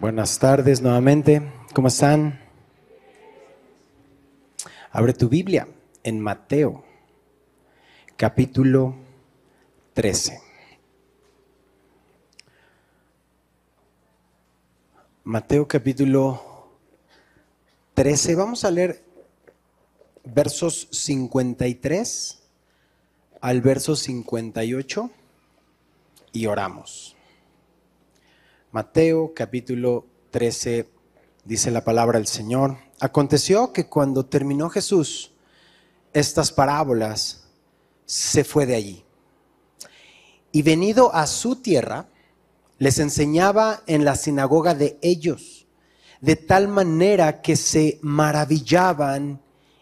Buenas tardes nuevamente. ¿Cómo están? Abre tu Biblia en Mateo, capítulo 13. Mateo capítulo 13. Vamos a leer versos 53 al verso 58 y oramos. Mateo capítulo 13 dice la palabra del Señor. Aconteció que cuando terminó Jesús estas parábolas, se fue de allí. Y venido a su tierra, les enseñaba en la sinagoga de ellos, de tal manera que se maravillaban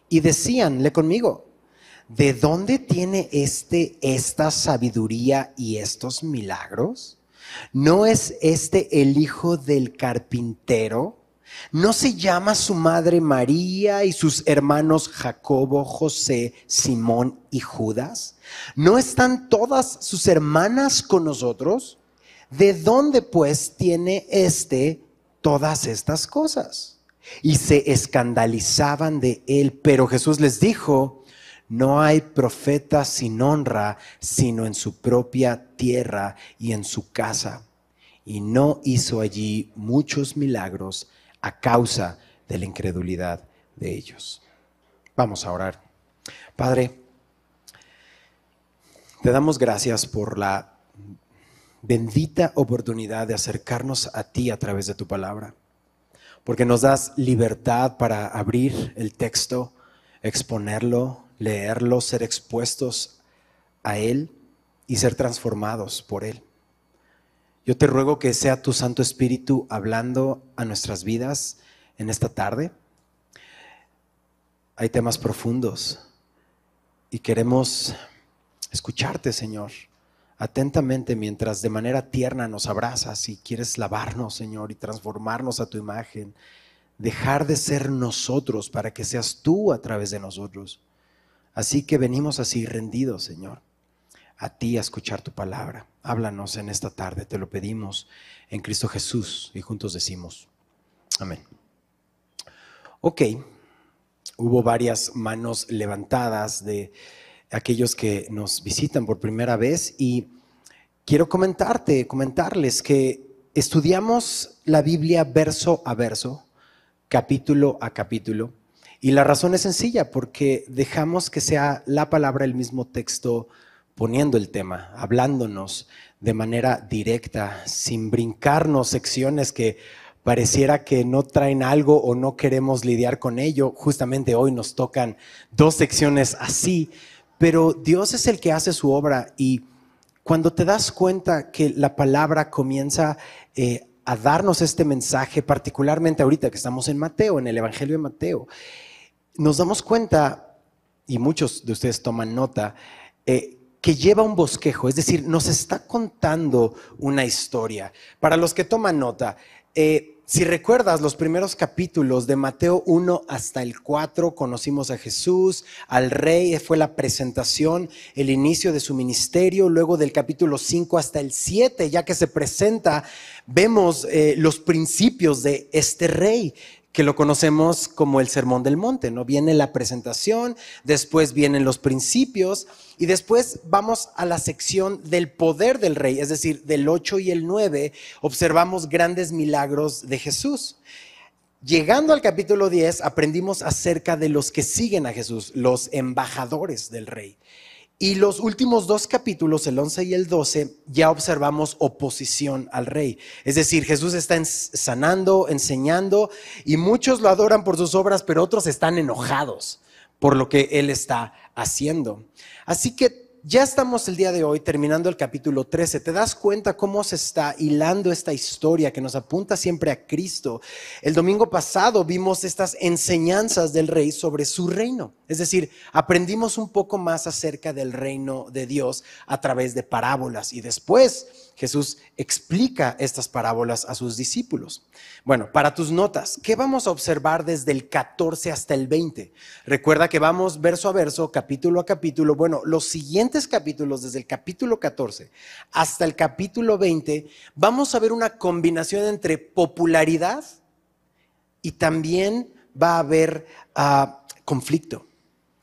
y decían, le conmigo, ¿de dónde tiene este esta sabiduría y estos milagros? ¿No es este el hijo del carpintero? ¿No se llama su madre María y sus hermanos Jacobo, José, Simón y Judas? ¿No están todas sus hermanas con nosotros? ¿De dónde pues tiene éste todas estas cosas? Y se escandalizaban de él, pero Jesús les dijo, no hay profeta sin honra, sino en su propia tierra y en su casa. Y no hizo allí muchos milagros a causa de la incredulidad de ellos. Vamos a orar. Padre, te damos gracias por la bendita oportunidad de acercarnos a ti a través de tu palabra, porque nos das libertad para abrir el texto, exponerlo, leerlo, ser expuestos a Él y ser transformados por Él. Yo te ruego que sea tu Santo Espíritu hablando a nuestras vidas en esta tarde. Hay temas profundos y queremos escucharte, Señor, atentamente mientras de manera tierna nos abrazas y quieres lavarnos, Señor, y transformarnos a tu imagen. Dejar de ser nosotros para que seas tú a través de nosotros. Así que venimos así rendidos, Señor, a ti a escuchar tu palabra. Háblanos en esta tarde, te lo pedimos en Cristo Jesús y juntos decimos, amén. Ok, hubo varias manos levantadas de aquellos que nos visitan por primera vez y quiero comentarte, comentarles que estudiamos la Biblia verso a verso, capítulo a capítulo y la razón es sencilla, porque dejamos que sea la palabra el mismo texto poniendo el tema, hablándonos de manera directa, sin brincarnos secciones que pareciera que no traen algo o no queremos lidiar con ello. Justamente hoy nos tocan dos secciones así, pero Dios es el que hace su obra y cuando te das cuenta que la palabra comienza eh, a darnos este mensaje, particularmente ahorita que estamos en Mateo, en el Evangelio de Mateo, nos damos cuenta, y muchos de ustedes toman nota, eh, que lleva un bosquejo, es decir, nos está contando una historia. Para los que toman nota, eh, si recuerdas los primeros capítulos de Mateo 1 hasta el 4, conocimos a Jesús, al rey, fue la presentación, el inicio de su ministerio, luego del capítulo 5 hasta el 7, ya que se presenta, vemos eh, los principios de este rey que lo conocemos como el Sermón del Monte, ¿no? Viene la presentación, después vienen los principios y después vamos a la sección del poder del rey, es decir, del 8 y el 9 observamos grandes milagros de Jesús. Llegando al capítulo 10 aprendimos acerca de los que siguen a Jesús, los embajadores del rey. Y los últimos dos capítulos, el 11 y el 12, ya observamos oposición al rey. Es decir, Jesús está sanando, enseñando, y muchos lo adoran por sus obras, pero otros están enojados por lo que él está haciendo. Así que ya estamos el día de hoy terminando el capítulo 13. ¿Te das cuenta cómo se está hilando esta historia que nos apunta siempre a Cristo? El domingo pasado vimos estas enseñanzas del rey sobre su reino. Es decir, aprendimos un poco más acerca del reino de Dios a través de parábolas. Y después Jesús explica estas parábolas a sus discípulos. Bueno, para tus notas, ¿qué vamos a observar desde el 14 hasta el 20? Recuerda que vamos verso a verso, capítulo a capítulo. Bueno, los siguientes capítulos, desde el capítulo 14 hasta el capítulo 20, vamos a ver una combinación entre popularidad y también va a haber ah, conflicto.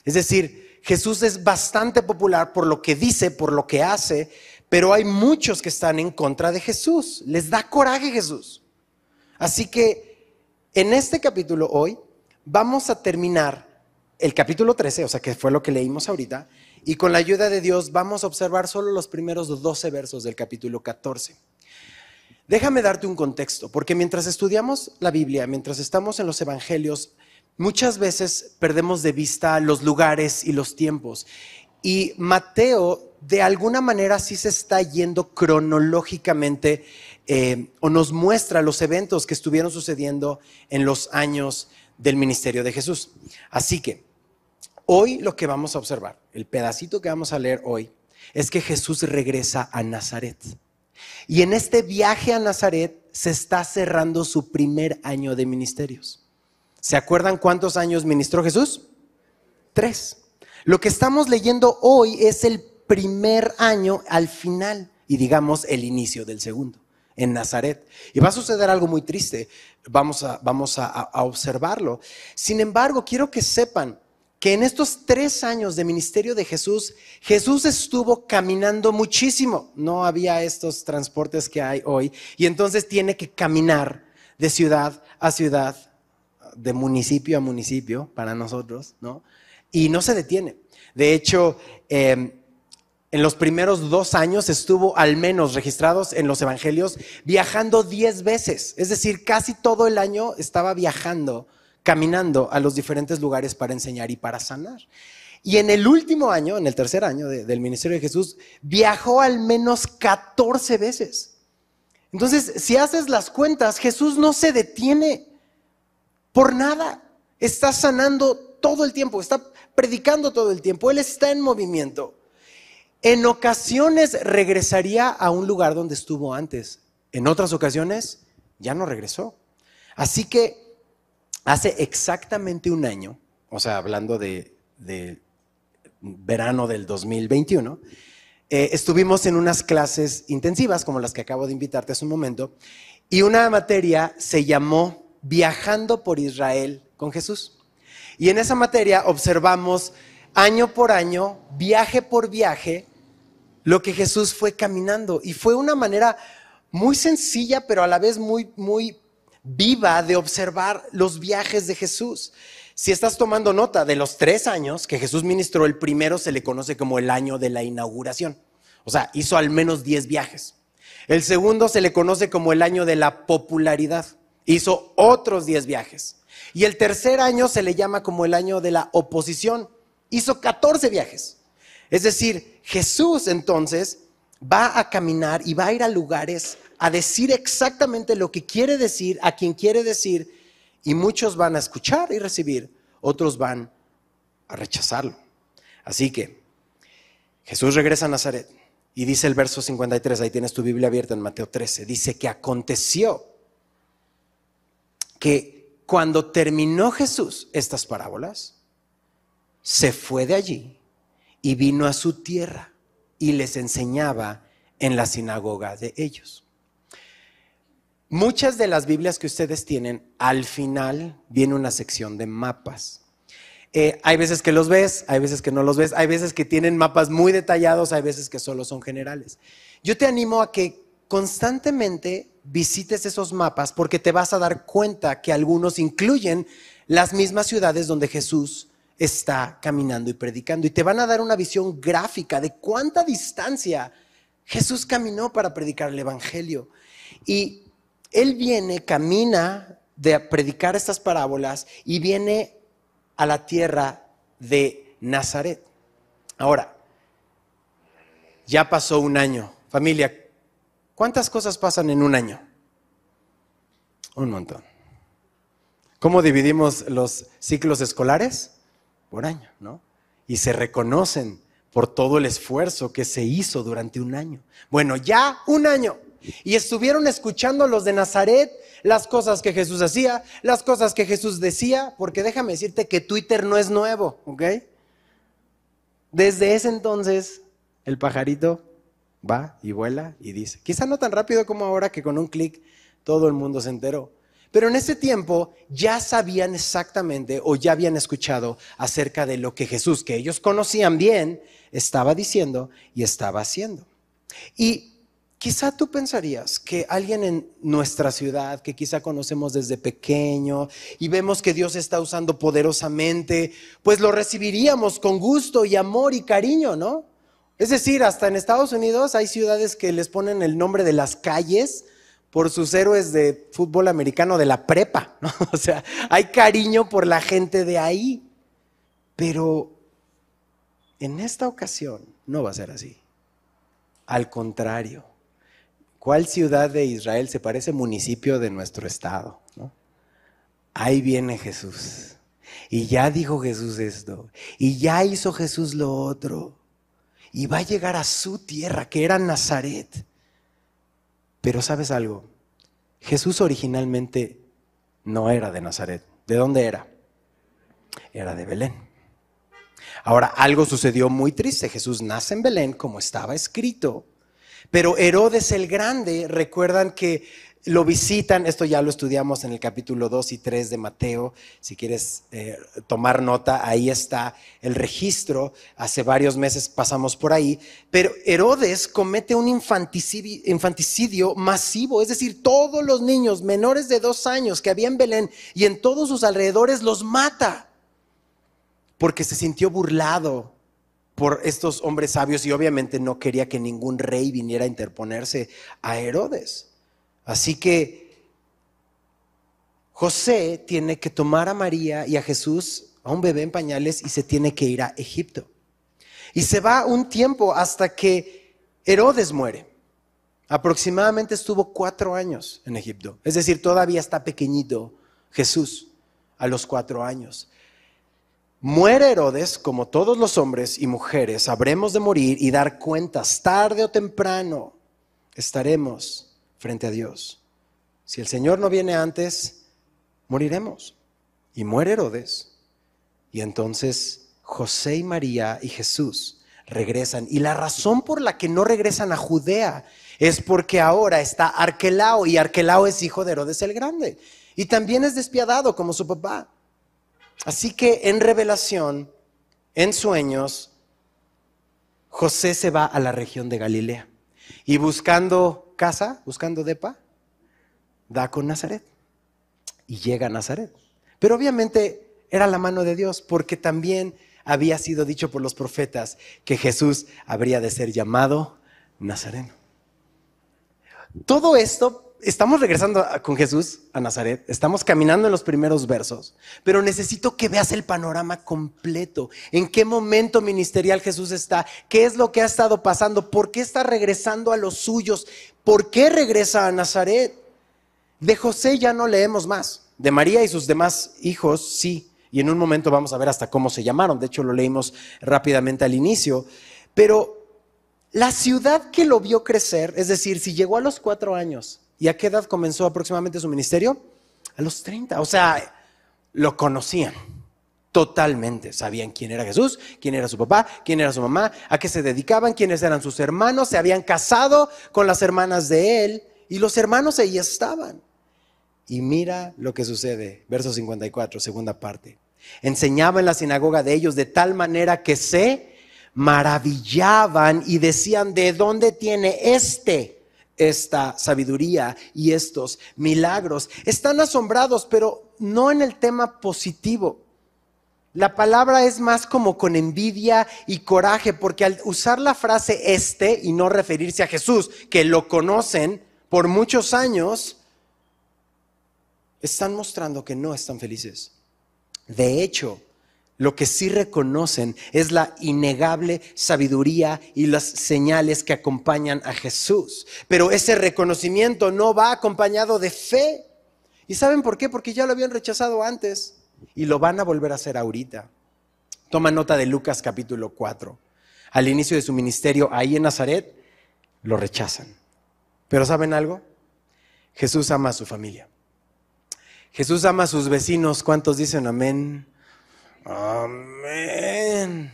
Es decir, Jesús es bastante popular por lo que dice, por lo que hace, pero hay muchos que están en contra de Jesús. Les da coraje Jesús. Así que en este capítulo hoy vamos a terminar el capítulo 13, o sea que fue lo que leímos ahorita, y con la ayuda de Dios vamos a observar solo los primeros 12 versos del capítulo 14. Déjame darte un contexto, porque mientras estudiamos la Biblia, mientras estamos en los evangelios, muchas veces perdemos de vista los lugares y los tiempos. Y Mateo de alguna manera sí se está yendo cronológicamente eh, o nos muestra los eventos que estuvieron sucediendo en los años del ministerio de Jesús. Así que hoy lo que vamos a observar, el pedacito que vamos a leer hoy, es que Jesús regresa a Nazaret. Y en este viaje a Nazaret se está cerrando su primer año de ministerios. ¿Se acuerdan cuántos años ministró Jesús? Tres. Lo que estamos leyendo hoy es el primer año al final y digamos el inicio del segundo en Nazaret. Y va a suceder algo muy triste, vamos a, vamos a, observarlo. Sin embargo, quiero que sepan que en estos tres años de ministerio de Jesús, Jesús estuvo caminando muchísimo. No había estos transportes que hay hoy. Y entonces tiene que caminar de ciudad a ciudad, de municipio a municipio para nosotros, ¿no? Y no se detiene. De hecho, eh, en los primeros dos años estuvo al menos registrados en los evangelios viajando diez veces. Es decir, casi todo el año estaba viajando, caminando a los diferentes lugares para enseñar y para sanar. Y en el último año, en el tercer año del ministerio de Jesús, viajó al menos 14 veces. Entonces, si haces las cuentas, Jesús no se detiene por nada. Está sanando todo el tiempo, está predicando todo el tiempo, Él está en movimiento. En ocasiones regresaría a un lugar donde estuvo antes. En otras ocasiones ya no regresó. Así que hace exactamente un año, o sea, hablando de, verano del 2021, eh, estuvimos en unas clases intensivas como las que acabo de invitarte hace un momento, y una materia se llamó Viajando por Israel con Jesús. Y en esa materia observamos año por año, viaje por viaje, lo que Jesús fue caminando. Y fue una manera muy sencilla, pero a la vez muy, muy viva de observar los viajes de Jesús. Si estás tomando nota de los tres años que Jesús ministró, el primero se le conoce como el año de la inauguración. O sea, hizo al menos diez viajes. El segundo se le conoce como el año de la popularidad. Hizo otros diez viajes. Y el tercer año se le llama como el año de la oposición. Hizo 14 viajes. Es decir, Jesús entonces va a caminar y va a ir a lugares a decir exactamente lo que quiere decir, a quien quiere decir, y muchos van a escuchar y recibir, otros van a rechazarlo. Así que Jesús regresa a Nazaret y dice el verso 53, ahí tienes tu Biblia abierta en Mateo 13, dice que aconteció que cuando terminó Jesús estas parábolas, se fue de allí y vino a su tierra y les enseñaba en la sinagoga de ellos. Muchas de las Biblias que ustedes tienen, al final viene una sección de mapas. Eh, hay veces que los ves, hay veces que no los ves, hay veces que tienen mapas muy detallados, hay veces que solo son generales. Yo te animo a que constantemente visites esos mapas porque te vas a dar cuenta que algunos incluyen las mismas ciudades donde Jesús está caminando y predicando. Y te van a dar una visión gráfica de cuánta distancia Jesús caminó para predicar el Evangelio. Y Él viene, camina de predicar estas parábolas y viene a la tierra de Nazaret. Ahora, ya pasó un año. Familia, ¿cuántas cosas pasan en un año? Un montón. ¿Cómo dividimos los ciclos escolares? por año, ¿no? Y se reconocen por todo el esfuerzo que se hizo durante un año. Bueno, ya un año. Y estuvieron escuchando los de Nazaret las cosas que Jesús hacía, las cosas que Jesús decía, porque déjame decirte que Twitter no es nuevo, ¿ok? Desde ese entonces, el pajarito va y vuela y dice, quizá no tan rápido como ahora que con un clic todo el mundo se enteró, pero en ese tiempo ya sabían exactamente o ya habían escuchado acerca de lo que Jesús, que ellos conocían bien, estaba diciendo y estaba haciendo. Y quizá tú pensarías que alguien en nuestra ciudad, que quizá conocemos desde pequeño y vemos que Dios está usando poderosamente, pues lo recibiríamos con gusto y amor y cariño, ¿no? Es decir, hasta en Estados Unidos hay ciudades que les ponen el nombre de las calles por sus héroes de fútbol americano de la prepa, ¿no? O sea, hay cariño por la gente de ahí. Pero en esta ocasión no va a ser así. Al contrario, ¿cuál ciudad de Israel se parece municipio de nuestro estado? Ahí viene Jesús. Y ya dijo Jesús esto. Y ya hizo Jesús lo otro. Y va a llegar a su tierra, que era Nazaret. Pero sabes algo, Jesús originalmente no era de Nazaret. ¿De dónde era? Era de Belén. Ahora, algo sucedió muy triste. Jesús nace en Belén como estaba escrito. Pero Herodes el Grande, recuerdan que lo visitan, esto ya lo estudiamos en el capítulo 2 y 3 de Mateo, si quieres eh, tomar nota, ahí está el registro, hace varios meses pasamos por ahí, pero Herodes comete un infanticidio, infanticidio masivo, es decir, todos los niños menores de dos años que había en Belén y en todos sus alrededores los mata, porque se sintió burlado por estos hombres sabios y obviamente no quería que ningún rey viniera a interponerse a Herodes. Así que José tiene que tomar a María y a Jesús, a un bebé en pañales, y se tiene que ir a Egipto. Y se va un tiempo hasta que Herodes muere. Aproximadamente estuvo cuatro años en Egipto. Es decir, todavía está pequeñito Jesús a los cuatro años. Muere Herodes, como todos los hombres y mujeres, habremos de morir y dar cuentas tarde o temprano. Estaremos frente a Dios. Si el Señor no viene antes, moriremos. Y muere Herodes. Y entonces José y María y Jesús regresan. Y la razón por la que no regresan a Judea es porque ahora está Arquelao y Arquelao es hijo de Herodes el Grande. Y también es despiadado como su papá. Así que en revelación, en sueños, José se va a la región de Galilea y buscando casa, buscando depa, da con Nazaret y llega a Nazaret. Pero obviamente era la mano de Dios porque también había sido dicho por los profetas que Jesús habría de ser llamado Nazareno. Todo esto estamos regresando con Jesús a Nazaret, estamos caminando en los primeros versos, pero necesito que veas el panorama completo. ¿En qué momento ministerial Jesús está? ¿Qué es lo que ha estado pasando? ¿Por qué está regresando a los suyos? ¿Por qué regresa a Nazaret? De José ya no leemos más. De María y sus demás hijos, sí. Y en un momento vamos a ver hasta cómo se llamaron. De hecho, lo leímos rápidamente al inicio. Pero la ciudad que lo vio crecer, es decir, si llegó a los cuatro años ¿Y a qué edad comenzó aproximadamente su ministerio? A los 30. O sea, lo conocían totalmente. Sabían quién era Jesús, quién era su papá, quién era su mamá, a qué se dedicaban, quiénes eran sus hermanos. Se habían casado con las hermanas de él y los hermanos ahí estaban. Y mira lo que sucede. Verso 54, segunda parte. Enseñaba en la sinagoga de ellos de tal manera que se maravillaban y decían, ¿de dónde tiene este? esta sabiduría y estos milagros. Están asombrados, pero no en el tema positivo. La palabra es más como con envidia y coraje, porque al usar la frase este y no referirse a Jesús, que lo conocen por muchos años, están mostrando que no están felices. De hecho, lo que sí reconocen es la innegable sabiduría y las señales que acompañan a Jesús. Pero ese reconocimiento no va acompañado de fe. ¿Y saben por qué? Porque ya lo habían rechazado antes y lo van a volver a hacer ahorita. Toma nota de Lucas capítulo 4. al inicio de su ministerio ahí en Nazaret, lo rechazan. Pero ¿saben algo? Jesús ama a su familia. Jesús ama a sus vecinos. ¿Cuántos dicen amén? Amén.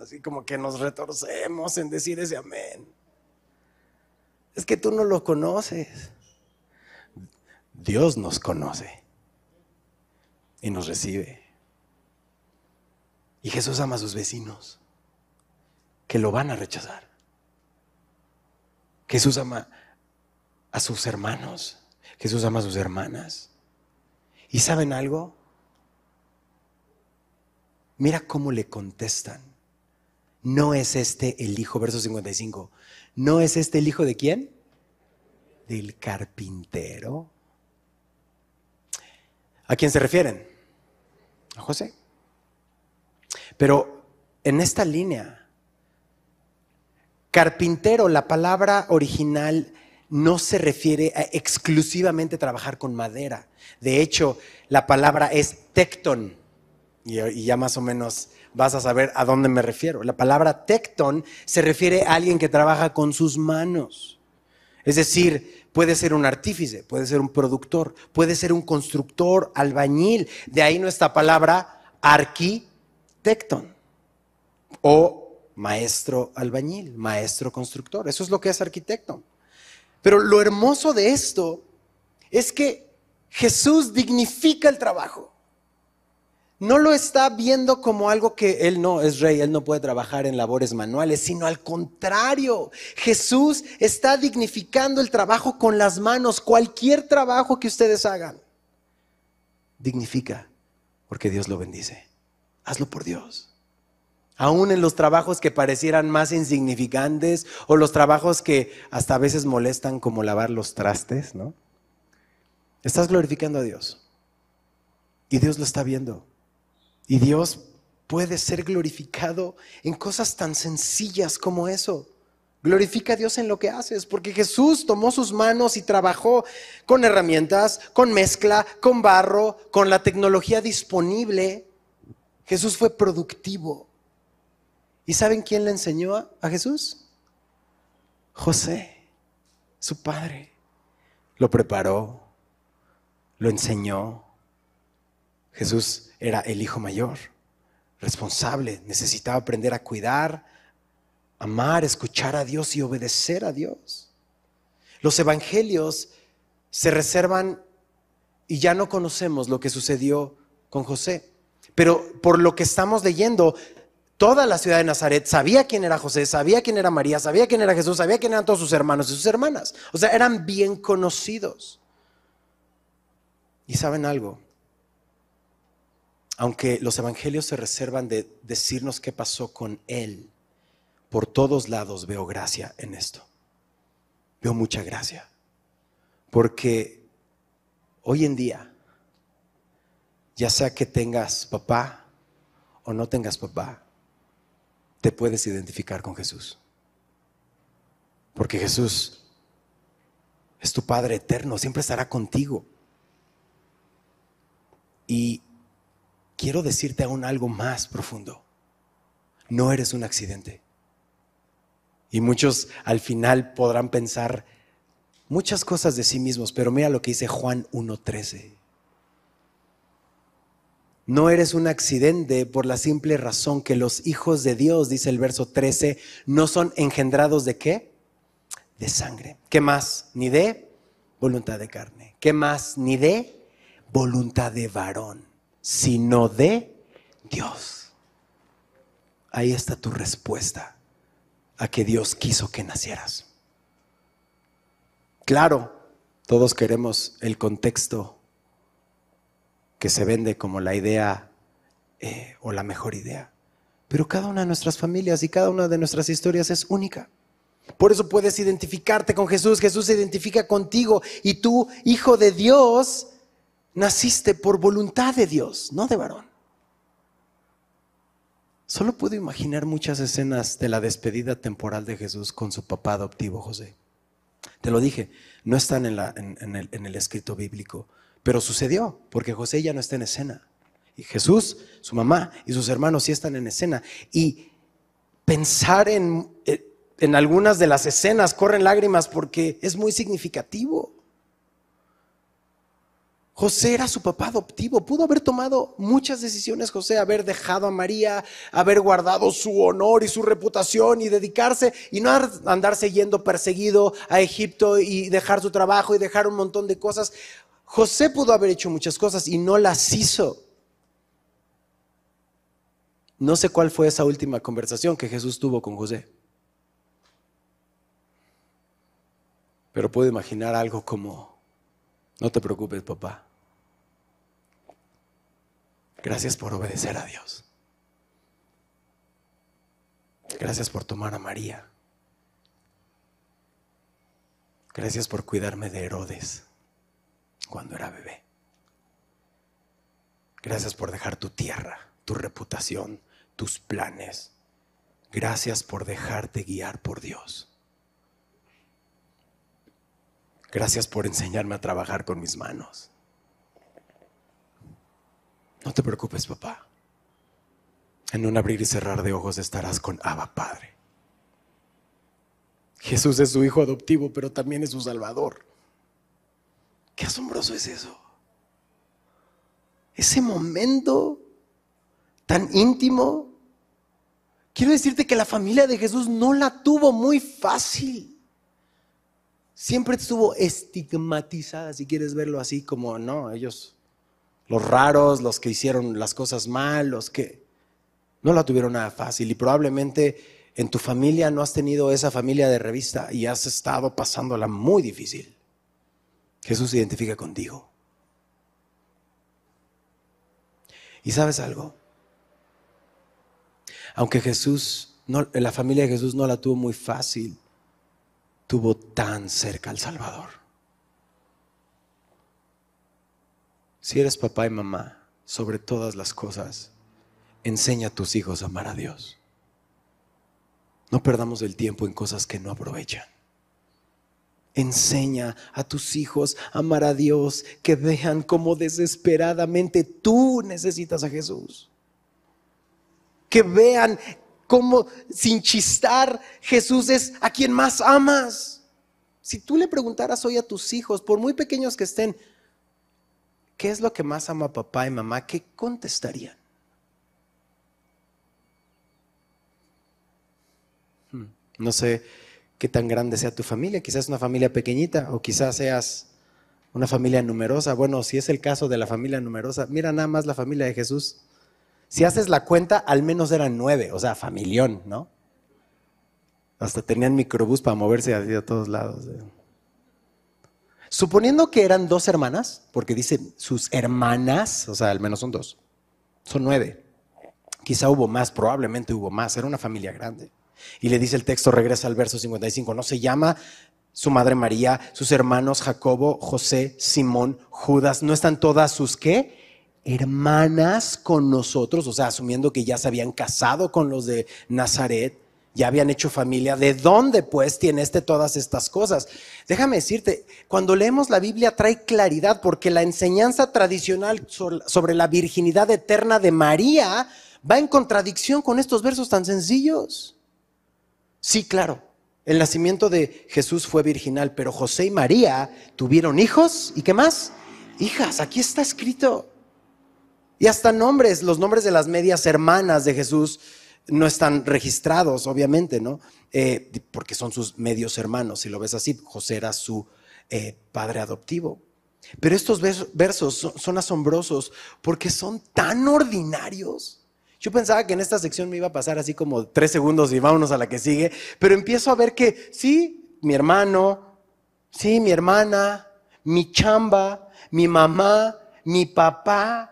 Así como que nos retorcemos en decir ese amén. Es que tú no lo conoces. Dios nos conoce y nos recibe. Y Jesús ama a sus vecinos, que lo van a rechazar. Jesús ama a sus hermanos, Jesús ama a sus hermanas. ¿Y saben algo? Mira cómo le contestan. No es este el hijo, verso 55. ¿No es este el hijo de quién? Del carpintero. ¿A quién se refieren? José. Pero en esta línea, carpintero, la palabra original no se refiere a exclusivamente trabajar con madera. De hecho, la palabra es tecton. Y, ya más o menos vas a saber a dónde me refiero. La palabra tecton se refiere a alguien que trabaja con sus manos. Es decir, puede ser un artífice, puede ser un productor, puede ser un constructor, albañil. De ahí nuestra palabra arquitecton o maestro albañil, maestro constructor. Eso es lo que es arquitecto. Pero lo hermoso de esto es que Jesús dignifica el trabajo. No lo está viendo como algo que Él no es rey, Él no puede trabajar en labores manuales, sino al contrario, Jesús está dignificando el trabajo con las manos, cualquier trabajo que ustedes hagan. Dignifica, porque Dios lo bendice. Hazlo por Dios aún en los trabajos que parecieran más insignificantes o los trabajos que hasta a veces molestan como lavar los trastes, ¿no? Estás glorificando a Dios. Y Dios lo está viendo. Y Dios puede ser glorificado en cosas tan sencillas como eso. Glorifica a Dios en lo que haces, porque Jesús tomó sus manos y trabajó con herramientas, con mezcla, con barro, con la tecnología disponible. Jesús fue productivo. ¿Y saben quién le enseñó a Jesús? José, su padre. Lo preparó, lo enseñó. Jesús era el hijo mayor, responsable, necesitaba aprender a cuidar, amar, escuchar a Dios y obedecer a Dios. Los evangelios se reservan y ya no conocemos lo que sucedió con José. Pero por lo que estamos leyendo, Toda la ciudad de Nazaret sabía quién era José, sabía quién era María, sabía quién era Jesús, sabía quién eran todos sus hermanos y sus hermanas. O sea, eran bien conocidos. Y saben algo, aunque los evangelios se reservan de decirnos qué pasó con él, por todos lados veo gracia en esto. Veo mucha gracia. Porque hoy en día, ya sea que tengas papá o no tengas papá, te puedes identificar con Jesús. Porque Jesús es tu Padre eterno, siempre estará contigo. Y quiero decirte aún algo más profundo. No eres un accidente. Y muchos al final podrán pensar muchas cosas de sí mismos, pero mira lo que dice Juan 1.13. No eres un accidente por la simple razón que los hijos de Dios, dice el verso 13, no son engendrados de qué? De sangre. ¿Qué más? Ni de voluntad de carne. ¿Qué más? Ni de voluntad de varón, sino de Dios. Ahí está tu respuesta a que Dios quiso que nacieras. Claro, todos queremos el contexto que se vende como la idea eh, o la mejor idea. Pero cada una de nuestras familias y cada una de nuestras historias es única. Por eso puedes identificarte con Jesús, Jesús se identifica contigo y tú, hijo de Dios, naciste por voluntad de Dios, no de varón. Solo puedo imaginar muchas escenas de la despedida temporal de Jesús con su papá adoptivo José. Te lo dije, no están en, el, escrito bíblico, pero sucedió, porque José ya no está en escena. Y Jesús, su mamá y sus hermanos sí están en escena. Y pensar en, eh, en algunas de las escenas, corren lágrimas porque es muy significativo. José era su papá adoptivo, pudo haber tomado muchas decisiones, José, haber dejado a María, haber guardado su honor y su reputación y dedicarse y no andarse yendo perseguido a Egipto y dejar su trabajo y dejar un montón de cosas. José pudo haber hecho muchas cosas y no las hizo. No sé cuál fue esa última conversación que Jesús tuvo con José. Pero puedo imaginar algo como, no te preocupes, papá. Gracias por obedecer a Dios. Gracias por tomar a María. Gracias por cuidarme de Herodes cuando era bebé. Gracias por dejar tu tierra, tu reputación, tus planes. Gracias por dejarte guiar por Dios. Gracias por enseñarme a trabajar con mis manos. No te preocupes, papá. En un abrir y cerrar de ojos estarás con Abba Padre. Jesús es su hijo adoptivo, pero también es su salvador. Qué asombroso es eso. Ese momento tan íntimo. Quiero decirte que la familia de Jesús no la tuvo muy fácil siempre estuvo estigmatizada, si quieres verlo así, como no, ellos, los raros, los que hicieron las cosas mal, los que no la tuvieron nada fácil y probablemente en tu familia no has tenido esa familia de revista y has estado pasándola muy difícil. Jesús se identifica contigo. ¿Y sabes algo? Aunque Jesús, no, la familia de Jesús no la tuvo muy fácil, tuvo tan cerca al Salvador. Si eres papá y mamá, sobre todas las cosas, enseña a tus hijos a amar a Dios. No perdamos el tiempo en cosas que no aprovechan. Enseña a tus hijos a amar a Dios, que vean cómo desesperadamente tú necesitas a Jesús. Que vean como sin chistar, Jesús es a quien más amas. Si tú le preguntaras hoy a tus hijos, por muy pequeños que estén, ¿qué es lo que más ama papá y mamá? ¿Qué contestarían? Hmm, no sé qué tan grande sea tu familia, quizás una familia pequeñita o quizás seas una familia numerosa. Bueno, si es el caso de la familia numerosa, mira nada más la familia de Jesús. Si haces la cuenta, al menos eran nueve, o sea, familión, ¿no? Hasta tenían microbús para moverse a todos lados. ¿eh? Suponiendo que eran dos hermanas, porque dicen sus hermanas, o sea, al menos son dos, son nueve. Quizá hubo más, probablemente hubo más, era una familia grande. Y le dice el texto, regresa al verso 55, no se llama su madre María, sus hermanos Jacobo, José, Simón, Judas, ¿no están todas sus qué? Hermanas con nosotros, o sea, asumiendo que ya se habían casado con los de Nazaret, ya habían hecho familia, ¿de dónde pues tiene este todas estas cosas? Déjame decirte, cuando leemos la Biblia trae claridad porque la enseñanza tradicional sobre la virginidad eterna de María va en contradicción con estos versos tan sencillos. Sí, claro, el nacimiento de Jesús fue virginal, pero José y María tuvieron hijos y qué más? Hijas, aquí está escrito. Y hasta nombres, los nombres de las medias hermanas de Jesús no están registrados, obviamente, ¿no? Eh, porque son sus medios hermanos, si lo ves así. José era su eh, padre adoptivo. Pero estos versos son, son asombrosos porque son tan ordinarios. Yo pensaba que en esta sección me iba a pasar así como tres segundos y vámonos a la que sigue, pero empiezo a ver que sí, mi hermano, sí, mi hermana, mi chamba, mi mamá, mi papá,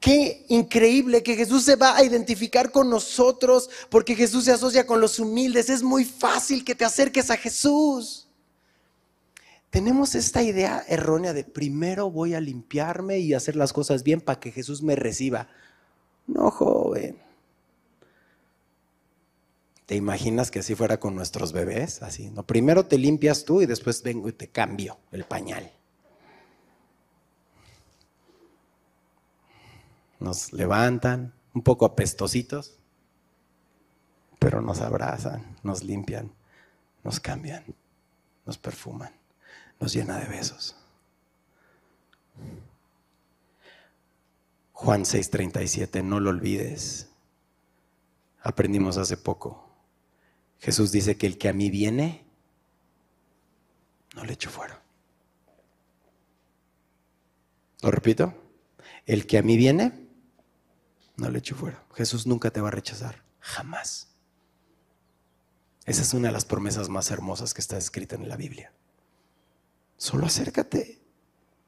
Qué increíble que Jesús se va a identificar con nosotros porque Jesús se asocia con los humildes. Es muy fácil que te acerques a Jesús. Tenemos esta idea errónea de primero voy a limpiarme y hacer las cosas bien para que Jesús me reciba. No, joven. ¿Te imaginas que así fuera con nuestros bebés? Así, no, primero te limpias tú y después vengo y te cambio el pañal. Nos levantan, un poco apestositos, pero nos abrazan, nos limpian, nos cambian, nos perfuman, nos llena de besos. Juan 6:37, no lo olvides. Aprendimos hace poco. Jesús dice que el que a mí viene, no le echo fuera. Lo repito, el que a mí viene, no le echo fuera. Jesús nunca te va a rechazar, jamás. Esa es una de las promesas más hermosas que está escrita en la Biblia. Solo acércate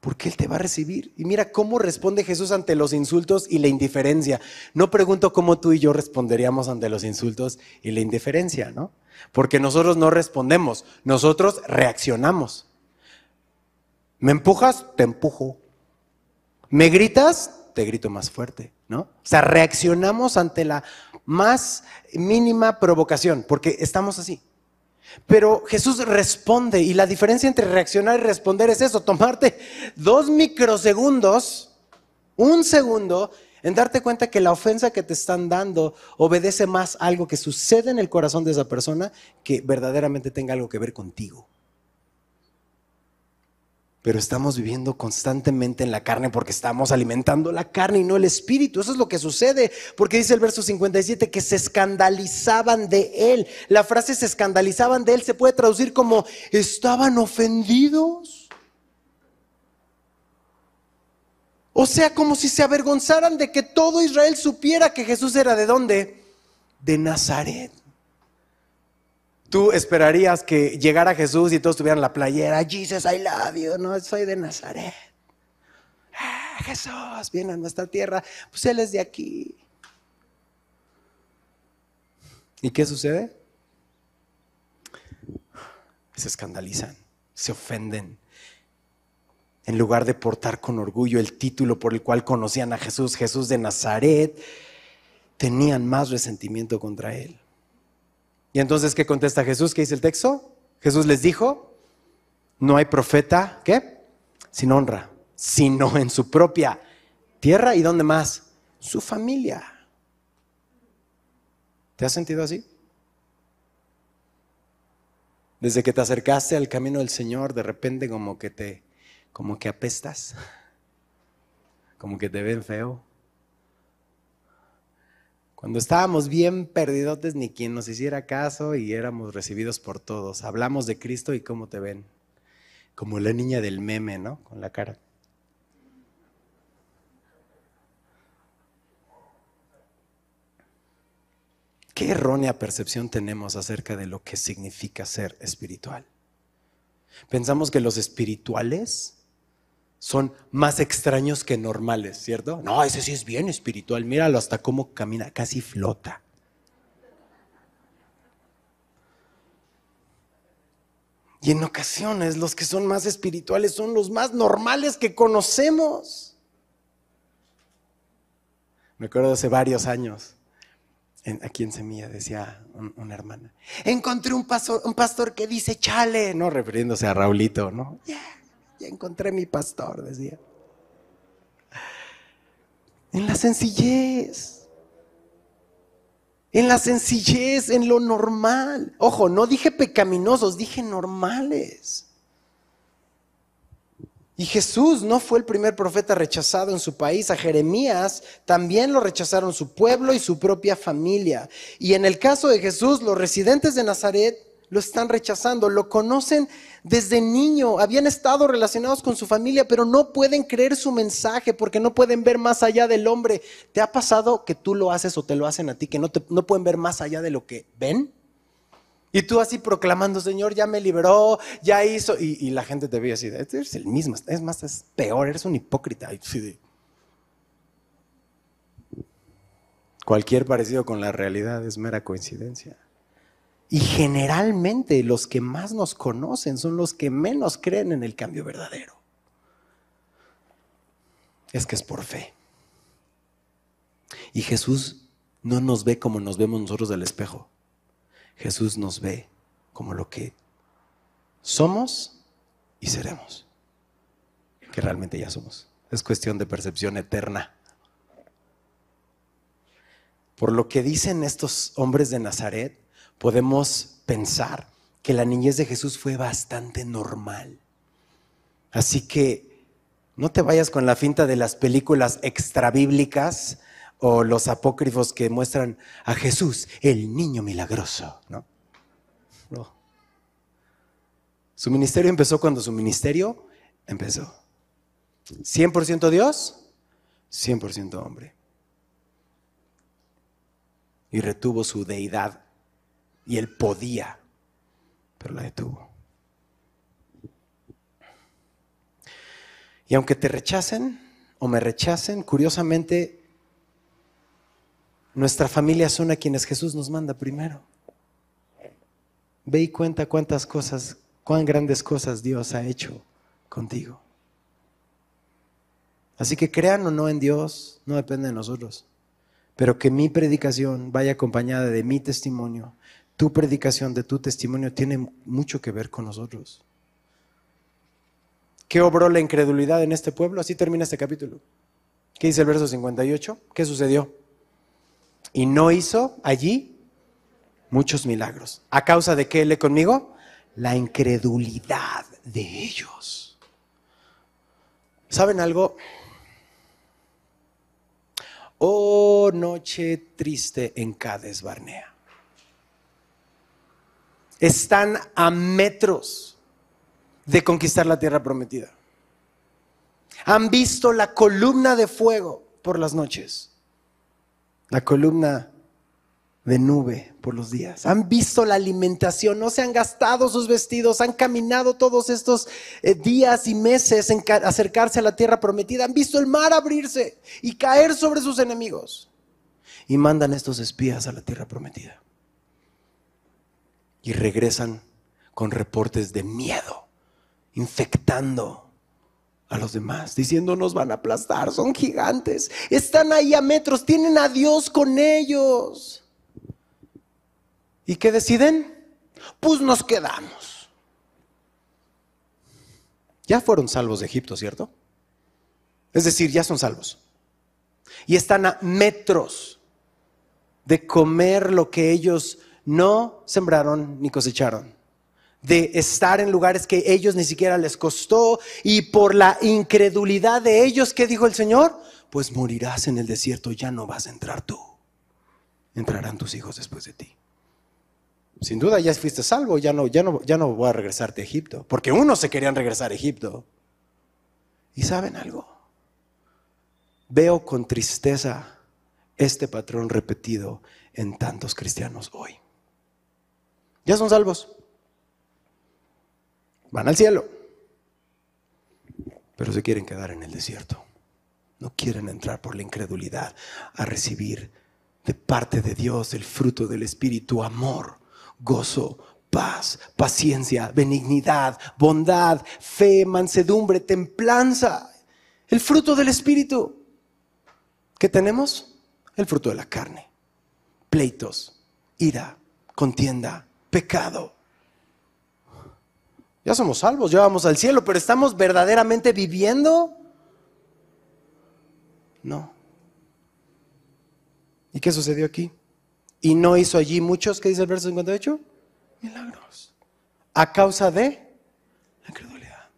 porque Él te va a recibir. Y mira cómo responde Jesús ante los insultos y la indiferencia. No pregunto cómo tú y yo responderíamos ante los insultos y la indiferencia, ¿no? Porque nosotros no respondemos, nosotros reaccionamos. ¿Me empujas? Te empujo. ¿Me gritas? Te grito más fuerte, ¿no? O sea, reaccionamos ante la más mínima provocación, porque estamos así. Pero Jesús responde y la diferencia entre reaccionar y responder es eso, tomarte dos microsegundos, un segundo, en darte cuenta que la ofensa que te están dando obedece más a algo que sucede en el corazón de esa persona que verdaderamente tenga algo que ver contigo pero estamos viviendo constantemente en la carne porque estamos alimentando la carne y no el espíritu. Eso es lo que sucede, porque dice el verso 57 que se escandalizaban de él. La frase se escandalizaban de él se puede traducir como estaban ofendidos. O sea, como si se avergonzaran de que todo Israel supiera que Jesús era de dónde? De Nazaret. Tú esperarías que llegara Jesús y todos tuvieran la playera, Jesus, I love you, no, soy de Nazaret. Ah, Jesús viene a nuestra tierra, pues Él es de aquí. ¿Y qué sucede? Se escandalizan, se ofenden. En lugar de portar con orgullo el título por el cual conocían a Jesús, Jesús de Nazaret, tenían más resentimiento contra Él. Y entonces, ¿qué contesta Jesús? ¿Qué dice el texto? Jesús les dijo, no hay profeta, ¿qué? Sin honra, sino en su propia tierra y dónde más? Su familia. ¿Te has sentido así? Desde que te acercaste al camino del Señor, de repente como que te, como que apestas, como que te ven feo. Cuando estábamos bien perdidotes, ni quien nos hiciera caso y éramos recibidos por todos. Hablamos de Cristo y cómo te ven. Como la niña del meme, ¿no? Con la cara. ¿Qué errónea percepción tenemos acerca de lo que significa ser espiritual? Pensamos que los espirituales son más extraños que normales, ¿cierto? No, ese sí es bien espiritual, míralo hasta cómo camina, casi flota. Y en ocasiones los que son más espirituales son los más normales que conocemos. Me acuerdo hace varios años, aquí en Semilla decía una hermana, encontré un pastor, un pastor que dice chale, no refiriéndose a Raulito, ¿no? Ya encontré mi pastor, decía. En la sencillez. En la sencillez, en lo normal. Ojo, no dije pecaminosos, dije normales. Y Jesús no fue el primer profeta rechazado en su país. A Jeremías también lo rechazaron su pueblo y su propia familia. Y en el caso de Jesús, los residentes de Nazaret lo están rechazando, lo conocen desde niño, habían estado relacionados con su familia, pero no pueden creer su mensaje porque no pueden ver más allá del hombre. ¿Te ha pasado que tú lo haces o te lo hacen a ti, que no, no pueden ver más allá de lo que ven? Y tú así proclamando, Señor, ya me liberó, ya hizo, y, la gente te ve así, eres el mismo, es más, es peor, eres un hipócrita. Cualquier parecido con la realidad es mera coincidencia. Y generalmente los que más nos conocen son los que menos creen en el cambio verdadero. Es que es por fe. Y Jesús no nos ve como nos vemos nosotros del espejo. Jesús nos ve como lo que somos y seremos. Que realmente ya somos. Es cuestión de percepción eterna. por lo que dicen estos hombres de Nazaret, podemos pensar que la niñez de Jesús fue bastante normal. Así que no te vayas con la finta de las películas extrabíblicas o los apócrifos que muestran a Jesús, el niño milagroso, ¿no? Su ministerio empezó cuando su ministerio empezó. 100% Dios, 100% hombre. Y retuvo su deidad. Y él podía, pero la detuvo. Y aunque te rechacen o me rechacen, curiosamente, nuestra familia son a quienes Jesús nos manda primero. Ve y cuenta cuántas cosas, cuán grandes cosas Dios ha hecho contigo. Así que crean o no en Dios, no depende de nosotros. Pero que mi predicación vaya acompañada de mi testimonio, tu predicación de tu testimonio tiene mucho que ver con nosotros. ¿Qué obró la incredulidad en este pueblo? Así termina este capítulo. ¿Qué dice el verso 58? ¿Qué sucedió? Y no hizo allí muchos milagros. ¿A causa de qué lee conmigo? La incredulidad de ellos. ¿Saben algo? Oh noche triste en Cades Barnea. Están a metros de conquistar la tierra prometida. Han visto la columna de fuego por las noches, la columna de nube por los días. Han visto la alimentación, no se han gastado sus vestidos, han caminado todos estos eh, días y meses en acercarse a la tierra prometida, han visto el mar abrirse y caer sobre sus enemigos. Y mandan estos espías a la tierra prometida. Y regresan con reportes de miedo, infectando a los demás, diciendo nos van a aplastar, son gigantes, están ahí a metros, tienen a Dios con ellos. ¿Y qué deciden? Pues nos quedamos. Ya fueron salvos de Egipto, ¿cierto? Es decir, ya son salvos. Y están a metros de comer lo que ellos no sembraron ni cosecharon. De estar en lugares que ellos ni siquiera les costó. Y por la incredulidad de ellos, ¿qué dijo el Señor? Pues morirás en el desierto, ya no vas a entrar tú. Entrarán tus hijos después de ti. Sin duda ya fuiste salvo, ya no, ya no, ya no voy a regresarte a Egipto, porque unos se querían regresar a Egipto. ¿Y saben algo? Veo con tristeza este patrón repetido en tantos cristianos hoy. Ya son salvos. Van al cielo. Pero se quieren quedar en el desierto. No quieren entrar por la incredulidad a recibir de parte de Dios el fruto del Espíritu, amor, gozo, paz, paciencia, benignidad, bondad, fe, mansedumbre, templanza. El fruto del Espíritu. ¿Qué tenemos? El fruto de la carne. Pleitos, ira, contienda, pecado. Ya somos salvos, ya vamos al cielo, pero ¿estamos verdaderamente viviendo? No. ¿Y qué sucedió aquí? y no hizo allí muchos, ¿qué dice el verso 58? Milagros. A causa de la incredulidad.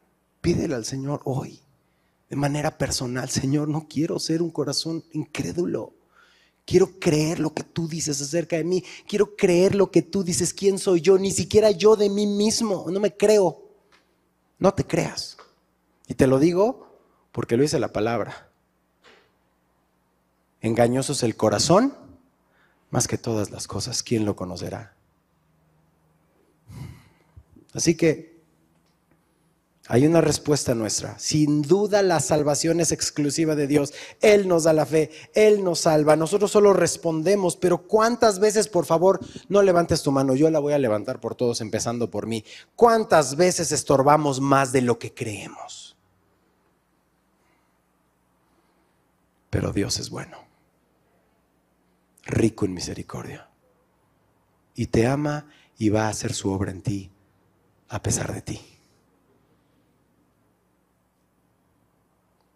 Pídele al Señor hoy, de manera personal, Señor, no quiero ser un corazón incrédulo. Quiero creer lo que tú dices acerca de mí. Quiero creer lo que tú dices, quién soy yo, ni siquiera yo de mí mismo. No me creo. No te creas. Y te lo digo porque lo dice la palabra. Engañoso es el corazón más que todas las cosas, ¿quién lo conocerá? Así que hay una respuesta nuestra. Sin duda la salvación es exclusiva de Dios. Él nos da la fe, Él nos salva. Nosotros solo respondemos, pero ¿cuántas veces, por favor, no levantes tu mano? Yo la voy a levantar por todos, empezando por mí. ¿Cuántas veces estorbamos más de lo que creemos? Pero Dios es bueno rico en misericordia. Y te ama y va a hacer su obra en ti a pesar de ti.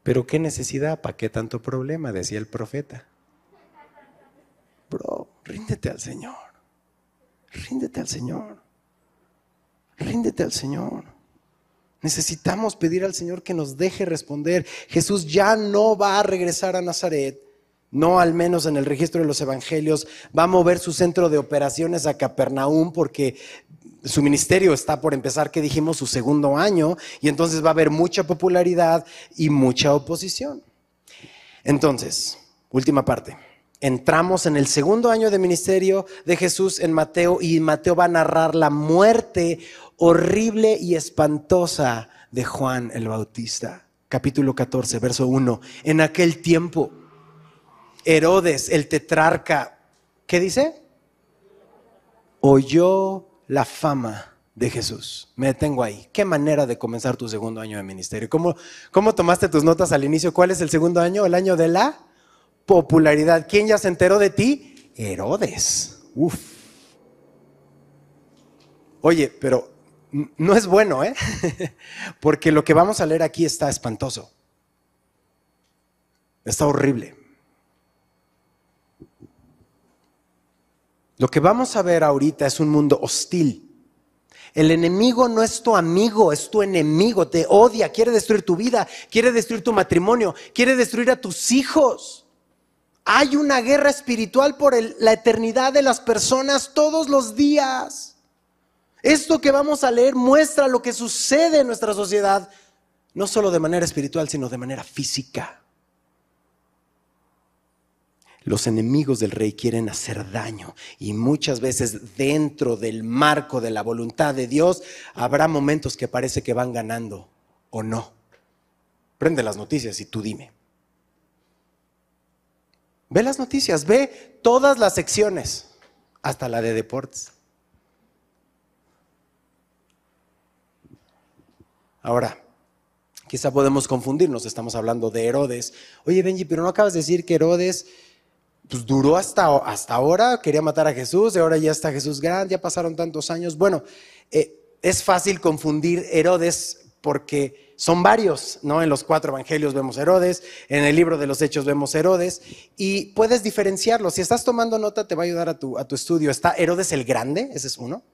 Pero qué necesidad, ¿para qué tanto problema? Decía el profeta. ríndete al Señor. Ríndete al Señor. Ríndete al Señor. Necesitamos pedir al Señor que nos deje responder. Jesús ya no va a regresar a Nazaret, no al menos en el registro de los evangelios, va a mover su centro de operaciones a Capernaum porque su ministerio está por empezar, que dijimos, su segundo año, y entonces va a haber mucha popularidad y mucha oposición. Entonces, última parte. Entramos en el segundo año de ministerio de Jesús en Mateo y Mateo va a narrar la muerte horrible y espantosa de Juan el Bautista. Capítulo 14, verso 1. En aquel tiempo, Herodes, el tetrarca, ¿qué dice? Oyó la fama de Jesús. Me detengo ahí. ¿Qué manera de comenzar tu segundo año de ministerio? ¿Cómo, ¿Cómo tomaste tus notas al inicio? ¿Cuál es el segundo año? El año de la popularidad. ¿Quién ya se enteró de ti? Herodes. Uf. Oye, pero no es bueno, ¿eh? Porque lo que vamos a leer aquí está espantoso. Está horrible. Lo que vamos a ver ahorita es un mundo hostil. El enemigo no es tu amigo, es tu enemigo, te odia, quiere destruir tu vida, quiere destruir tu matrimonio, quiere destruir a tus hijos. Hay una guerra espiritual por la eternidad de las personas todos los días. Esto que vamos a leer muestra lo que sucede en nuestra sociedad, no solo de manera espiritual, sino de manera física. Los enemigos del rey quieren hacer daño y muchas veces dentro del marco de la voluntad de Dios habrá momentos que parece que van ganando o no. Prende las noticias y tú dime. Ve las noticias, ve todas las secciones, hasta la de deportes. Ahora, quizá podemos confundirnos, estamos hablando de Herodes. Oye, Benji, pero no acabas de decir que Herodes pues, duró hasta, hasta ahora, quería matar a Jesús, y ahora ya está Jesús grande, ya pasaron tantos años. Bueno, eh, es fácil confundir Herodes porque son varios, ¿no? En los cuatro evangelios vemos Herodes, en el libro de los Hechos vemos Herodes, y puedes diferenciarlos. Si estás tomando nota, te va a ayudar a tu, a tu estudio. Está Herodes el Grande, ese es uno,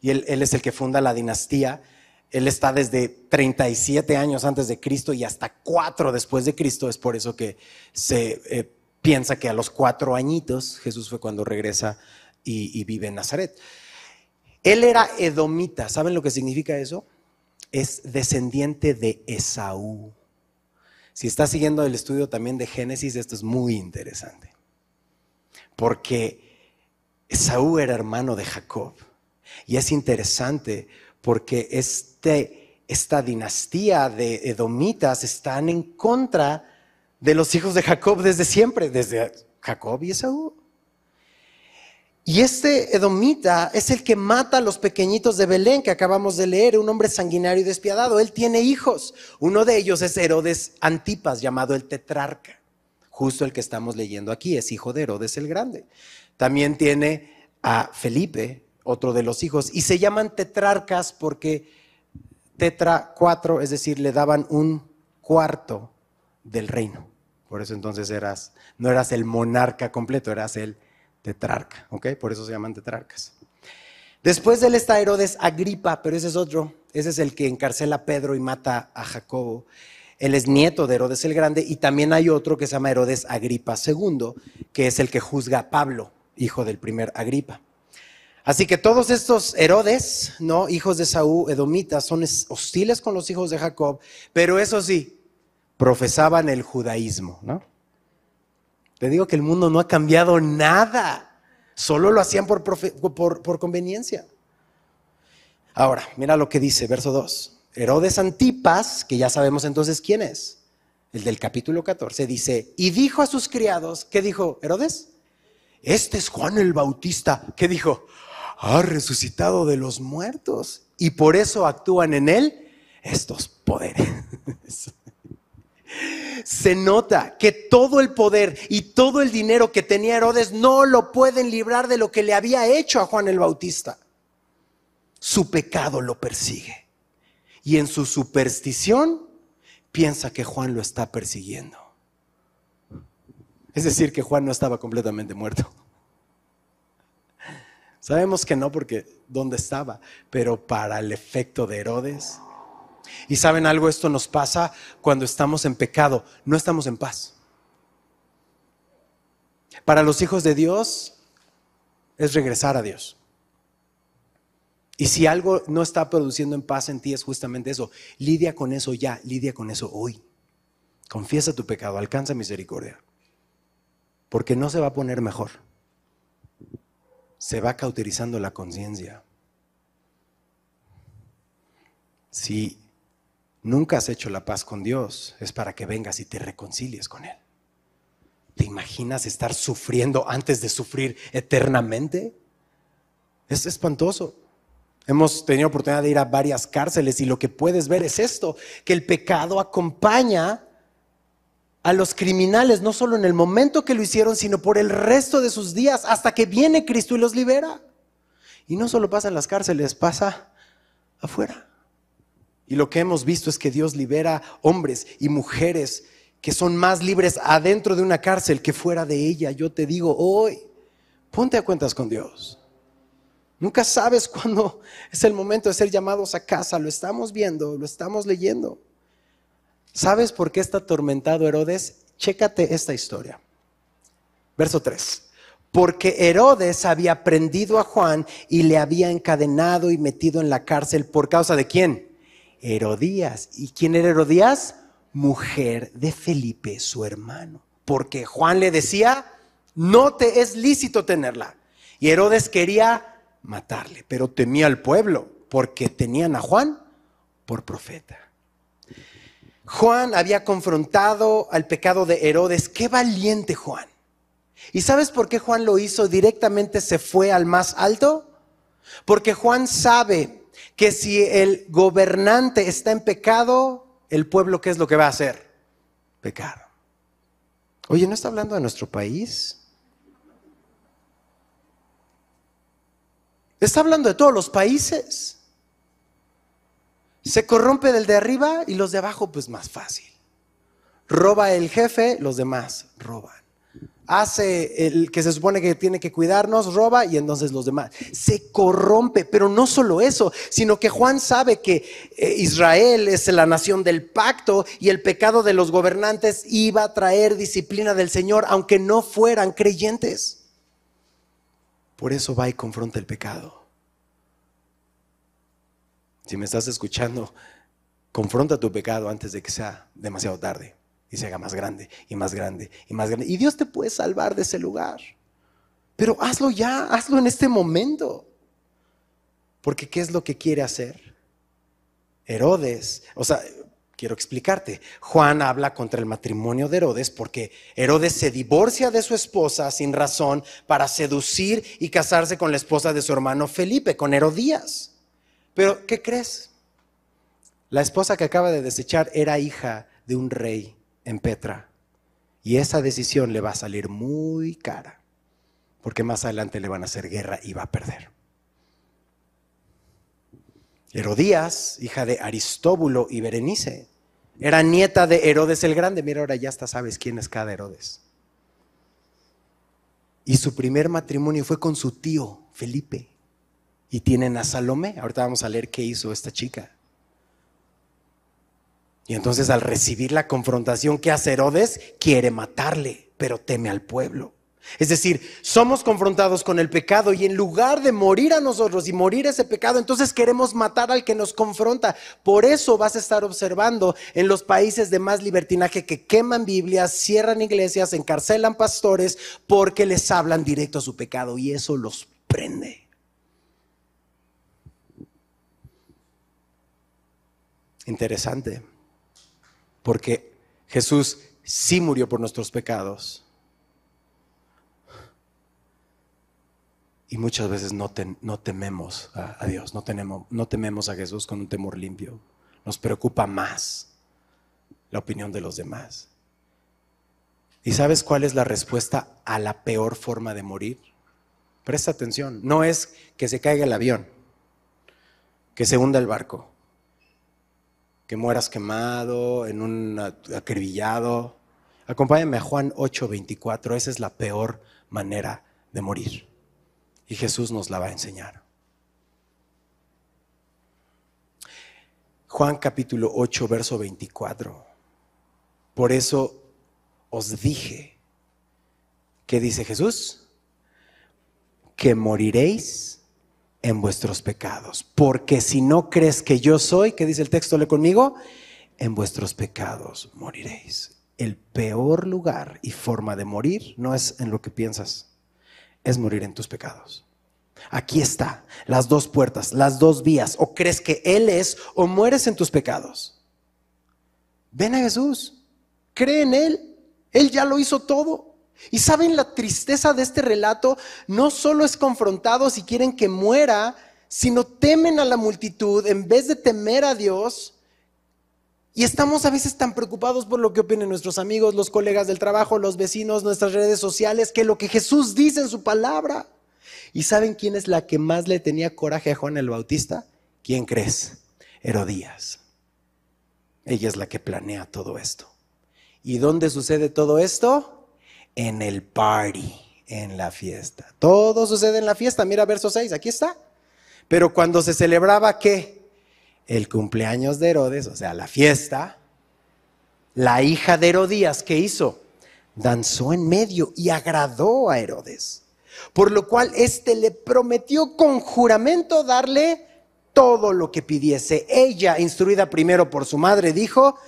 y él, es el que funda la dinastía él está desde 37 años antes de Cristo y hasta cuatro después de Cristo. Es por eso que se eh, piensa que a los cuatro añitos Jesús fue cuando regresa y, vive en Nazaret. Él era edomita. ¿Saben lo que significa eso? Es descendiente de Esaú. Si estás siguiendo el estudio también de Génesis, esto es muy interesante. Porque Esaú era hermano de Jacob. Y es interesante porque este, esta dinastía de edomitas están en contra de los hijos de Jacob desde siempre, desde Jacob y Esaú. Y este edomita es el que mata a los pequeñitos de Belén que acabamos de leer, un hombre sanguinario y despiadado. Él tiene hijos. Uno de ellos es Herodes Antipas, llamado el tetrarca. Justo el que estamos leyendo aquí, es hijo de Herodes el Grande. También tiene a Felipe, otro de los hijos, y se llaman tetrarcas porque tetra cuatro, es decir, le daban un cuarto del reino. Por eso entonces eras, no eras el monarca completo, eras el tetrarca, ¿ok? Por eso se llaman tetrarcas. Después de él está Herodes Agripa, pero ese es otro, ese es el que encarcela a Pedro y mata a Jacobo. Él es nieto de Herodes el Grande y también hay otro que se llama Herodes Agripa II, que es el que juzga a Pablo, hijo del primer Agripa. Así que todos estos Herodes, ¿no? Hijos de Saúl, edomitas, son hostiles con los hijos de Jacob, pero eso sí, profesaban el judaísmo, ¿no? Te digo que el mundo no ha cambiado nada, solo lo hacían por, por conveniencia. Ahora, mira lo que dice, verso 2. Herodes Antipas, que ya sabemos entonces quién es, el del capítulo 14, dice, y dijo a sus criados, ¿qué dijo Herodes? Este es Juan el Bautista. ¿Qué dijo? ha resucitado de los muertos y por eso actúan en él estos poderes. Se nota que todo el poder y todo el dinero que tenía Herodes no lo pueden librar de lo que le había hecho a Juan el Bautista. Su pecado lo persigue. Y en su superstición piensa que Juan lo está persiguiendo. Es decir, que Juan no estaba completamente muerto. Sabemos que no porque dónde estaba, pero para el efecto de Herodes. Y saben algo, esto nos pasa cuando estamos en pecado, no estamos en paz. Para los hijos de Dios es regresar a Dios. Y si algo no está produciendo en paz en ti es justamente eso. Lidia con eso ya, lidia con eso hoy. Confiesa tu pecado, alcanza misericordia. Porque no se va a poner mejor. Se va cauterizando la conciencia. Si nunca has hecho la paz con Dios, es para que vengas y te reconcilies con Él. ¿Te imaginas estar sufriendo antes de sufrir eternamente? Es espantoso. Hemos tenido oportunidad de ir a varias cárceles y lo que puedes ver es esto, que el pecado acompaña a los criminales, no solo en el momento que lo hicieron, sino por el resto de sus días, hasta que viene Cristo y los libera. Y no solo pasa en las cárceles, pasa afuera. Y lo que hemos visto es que Dios libera hombres y mujeres que son más libres adentro de una cárcel que fuera de ella. Yo te digo hoy, ponte a cuentas con Dios. Nunca sabes cuándo es el momento de ser llamados a casa. Lo estamos viendo, lo estamos leyendo. ¿Sabes por qué está atormentado Herodes? Chécate esta historia. Verso 3. Porque Herodes había prendido a Juan y le había encadenado y metido en la cárcel por causa de quién? Herodías. ¿Y quién era Herodías? Mujer de Felipe, su hermano. Porque Juan le decía, no te es lícito tenerla. Y Herodes quería matarle, pero temía al pueblo porque tenían a Juan por profeta. Juan había confrontado al pecado de Herodes. Qué valiente Juan. ¿Y sabes por qué Juan lo hizo? Directamente se fue al más alto. Porque Juan sabe que si el gobernante está en pecado, el pueblo, ¿qué es lo que va a hacer? Pecado. Oye, ¿no está hablando de nuestro país? Está hablando de todos los países. Se corrompe del de arriba y los de abajo, pues más fácil. Roba el jefe, los demás roban. Hace el que se supone que tiene que cuidarnos, roba y entonces los demás. Se corrompe, pero no solo eso, sino que Juan sabe que eh, Israel es la nación del pacto y el pecado de los gobernantes iba a traer disciplina del Señor, aunque no fueran creyentes. Por eso va y confronta el pecado. Si me estás escuchando, confronta tu pecado antes de que sea demasiado tarde y se haga más grande y más grande y más grande. Y Dios te puede salvar de ese lugar. Pero hazlo ya, hazlo en este momento. Porque ¿qué es lo que quiere hacer? Herodes, o sea, quiero explicarte. Juan habla contra el matrimonio de Herodes porque Herodes se divorcia de su esposa sin razón para seducir y casarse con la esposa de su hermano Felipe, con Herodías. Pero, ¿qué crees? La esposa que acaba de desechar era hija de un rey en Petra. Y esa decisión le va a salir muy cara, porque más adelante le van a hacer guerra y va a perder. Herodías, hija de Aristóbulo y Berenice, era nieta de Herodes el Grande. Mira, ahora ya hasta sabes quién es cada Herodes. Y su primer matrimonio fue con su tío, Felipe. Y tienen a Salomé. Ahorita vamos a leer qué hizo esta chica. Y entonces al recibir la confrontación que hace Herodes, quiere matarle, pero teme al pueblo. Es decir, somos confrontados con el pecado y en lugar de morir a nosotros y morir ese pecado, entonces queremos matar al que nos confronta. Por eso vas a estar observando en los países de más libertinaje que queman Biblias, cierran iglesias, encarcelan pastores porque les hablan directo a su pecado y eso los prende. Interesante, porque Jesús sí murió por nuestros pecados Y muchas veces no, tememos a, Dios, no, tenemos, no tememos a Jesús con un temor limpio. Nos preocupa más la opinión de los demás. ¿Y sabes cuál es la respuesta a la peor forma de morir? Presta atención, no es que se caiga el avión, que se hunda el barco, que mueras quemado, en un acribillado. Acompáñame a Juan 8:24, esa es la peor manera de morir Y Jesús nos la va a enseñar. Juan capítulo 8, verso 24. Por eso os dije, ¿qué dice Jesús? Que moriréis en vuestros pecados. Porque si no crees que yo soy, ¿qué dice el texto? Le conmigo, en vuestros pecados moriréis. El peor lugar y forma de morir no es en lo que piensas, es morir en tus pecados. Aquí está, las dos puertas, las dos vías. O crees que Él es o mueres en tus pecados. Ven a Jesús, cree en Él. Él ya lo hizo todo. Y saben la tristeza de este relato, no solo es confrontado si quieren que muera, sino temen a la multitud en vez de temer a Dios y estamos a veces tan preocupados por lo que opinen nuestros amigos, los colegas del trabajo, los vecinos, nuestras redes sociales, que lo que Jesús dice en su palabra. ¿Y saben quién es la que más le tenía coraje a Juan el Bautista? ¿Quién crees? Herodías. Ella es la que planea todo esto. ¿Y dónde sucede todo esto? En el party, en la fiesta. Todo sucede en la fiesta. Mira verso 6, aquí está. Pero cuando se celebraba, ¿qué? el cumpleaños de Herodes, o sea, la fiesta, la hija de Herodías, ¿qué hizo? Danzó en medio y agradó a Herodes. Por lo cual éste le prometió con juramento darle todo lo que pidiese. Ella, instruida primero por su madre, dijo,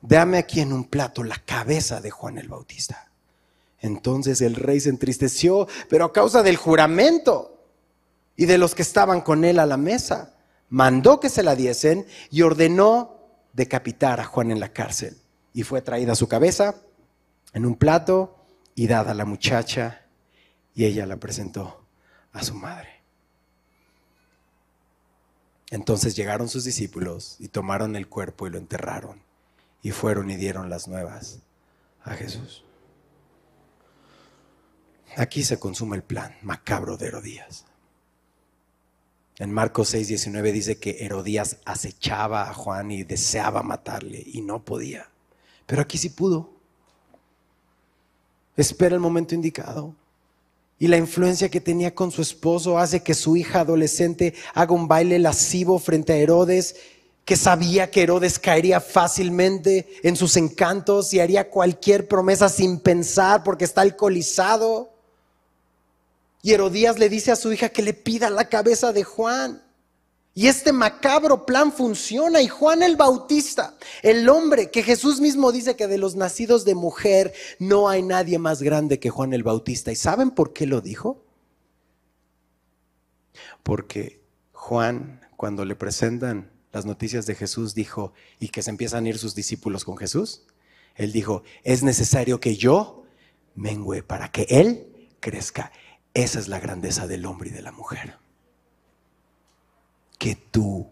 dame aquí en un plato la cabeza de Juan el Bautista. Entonces el rey se entristeció, pero a causa del juramento y de los que estaban con él a la mesa mandó que se la diesen y ordenó decapitar a Juan en la cárcel. Y fue traída su cabeza en un plato y dada a la muchacha y ella la presentó a su madre. Entonces llegaron sus discípulos y tomaron el cuerpo y lo enterraron y fueron y dieron las nuevas a Jesús. Aquí se consume el plan macabro de Herodías. En Marcos 6, 19 dice que Herodías acechaba a Juan y deseaba matarle y no podía. Pero aquí sí pudo. Espera el momento indicado. Y la influencia que tenía con su esposo hace que su hija adolescente haga un baile lascivo frente a Herodes, que sabía que Herodes caería fácilmente en sus encantos y haría cualquier promesa sin pensar porque está alcoholizado. Y Herodías le dice a su hija que le pida la cabeza de Juan. Y este macabro plan funciona. Y Juan el Bautista, el hombre que Jesús mismo dice que de los nacidos de mujer no hay nadie más grande que Juan el Bautista. ¿Y saben por qué lo dijo? Porque Juan, cuando le presentan las noticias de Jesús, dijo, y que se empiezan a ir sus discípulos con Jesús, él dijo, es necesario que yo mengüe para que él crezca. Esa es la grandeza del hombre y de la mujer. Que tú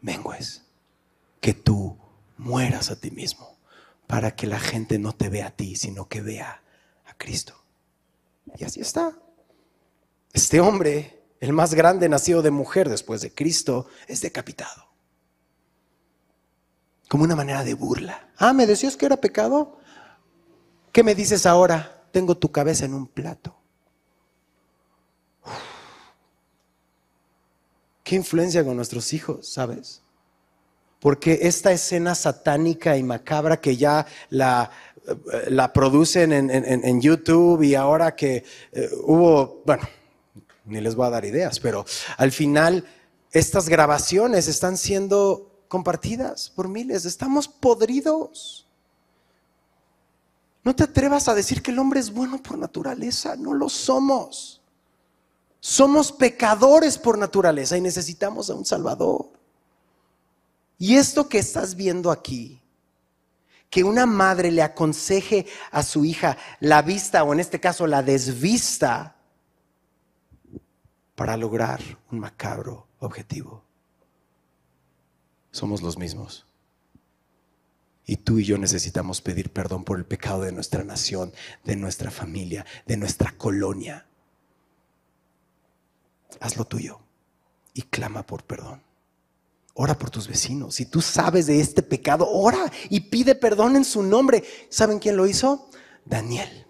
mengues, que tú mueras a ti mismo, para que la gente no te vea a ti, sino que vea a Cristo. Y así está. Este hombre, el más grande nacido de mujer después de Cristo, es decapitado. Como una manera de burla. Ah, ¿me decías que era pecado? ¿Qué me dices ahora? Tengo tu cabeza en un plato. ¿Qué influencia con nuestros hijos, sabes? Porque esta escena satánica y macabra que ya la, eh, producen en, YouTube y ahora que eh, hubo, bueno, ni les voy a dar ideas, pero al final estas grabaciones están siendo compartidas por miles. Estamos podridos. No te atrevas a decir que el hombre es bueno por naturaleza, no lo somos. Somos pecadores por naturaleza y necesitamos a un Salvador. Y esto que estás viendo aquí, que una madre le aconseje a su hija la vista o en este caso la desvista para lograr un macabro objetivo. Somos los mismos. Y tú y yo necesitamos pedir perdón por el pecado de nuestra nación, de nuestra familia, de nuestra colonia haz lo tuyo y clama por perdón. Ora por tus vecinos. Si tú sabes de este pecado, ora y pide perdón en su nombre. ¿Saben quién lo hizo? Daniel.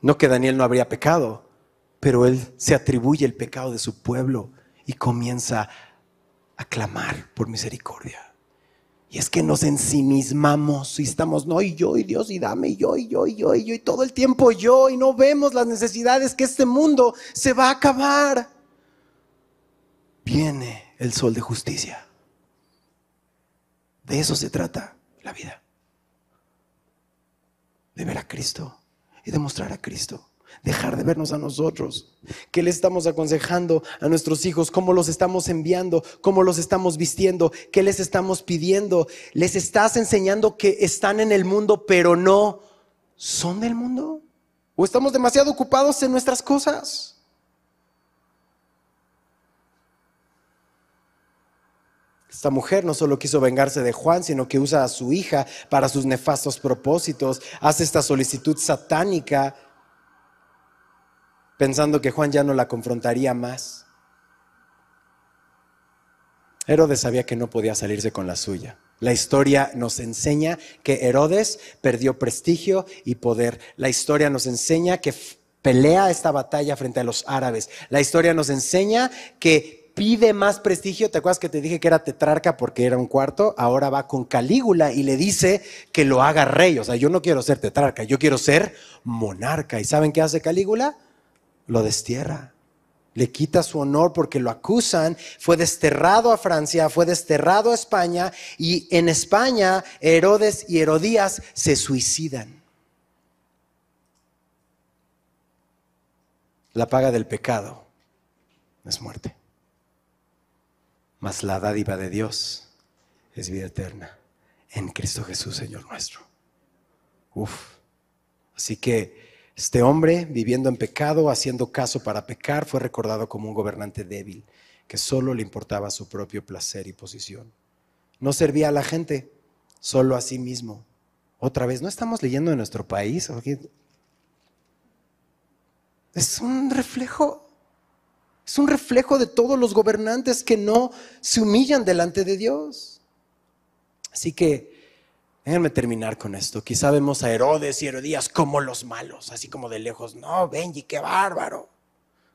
No que Daniel no habría pecado, pero él se atribuye el pecado de su pueblo y comienza a clamar por misericordia. Y es que nos ensimismamos y estamos, no, y yo, y Dios, y dame, y yo, y yo, y yo, y yo, y todo el tiempo yo, y no vemos las necesidades que este mundo se va a acabar. Viene el sol de justicia. De eso se trata la vida. De ver a Cristo y demostrar a Cristo dejar de vernos a nosotros. ¿Qué le estamos aconsejando a nuestros hijos? ¿Cómo los estamos enviando? ¿Cómo los estamos vistiendo? ¿Qué les estamos pidiendo? ¿Les estás enseñando que están en el mundo pero no son del mundo? ¿O estamos demasiado ocupados en nuestras cosas? Esta mujer no solo quiso vengarse de Juan, sino que usa a su hija para sus nefastos propósitos, hace esta solicitud satánica pensando que Juan ya no la confrontaría más. Herodes sabía que no podía salirse con la suya. La historia nos enseña que Herodes perdió prestigio y poder. La historia nos enseña que pelea esta batalla frente a los árabes. La historia nos enseña que pide más prestigio. ¿Te acuerdas que te dije que era tetrarca porque era un cuarto? Ahora va con Calígula y le dice que lo haga rey. O sea, yo no quiero ser tetrarca, yo quiero ser monarca. ¿Y saben qué hace Calígula? Lo destierra. Le quita su honor porque lo acusan. Fue desterrado a Francia, fue desterrado a España y en España Herodes y Herodías se suicidan. La paga del pecado es muerte. Mas la dádiva de Dios es vida eterna en Cristo Jesús, Señor nuestro. Uf. Así que este hombre, viviendo en pecado, haciendo caso para pecar, fue recordado como un gobernante débil, que solo le importaba su propio placer y posición. No servía a la gente, solo a sí mismo. Otra vez, ¿no estamos leyendo en nuestro país? Es un reflejo, es un reflejo de todos los gobernantes que no se humillan delante de Dios. Así que Déjenme terminar con esto. Quizá vemos a Herodes y Herodías como los malos, así como de lejos. No, Benji, qué bárbaro.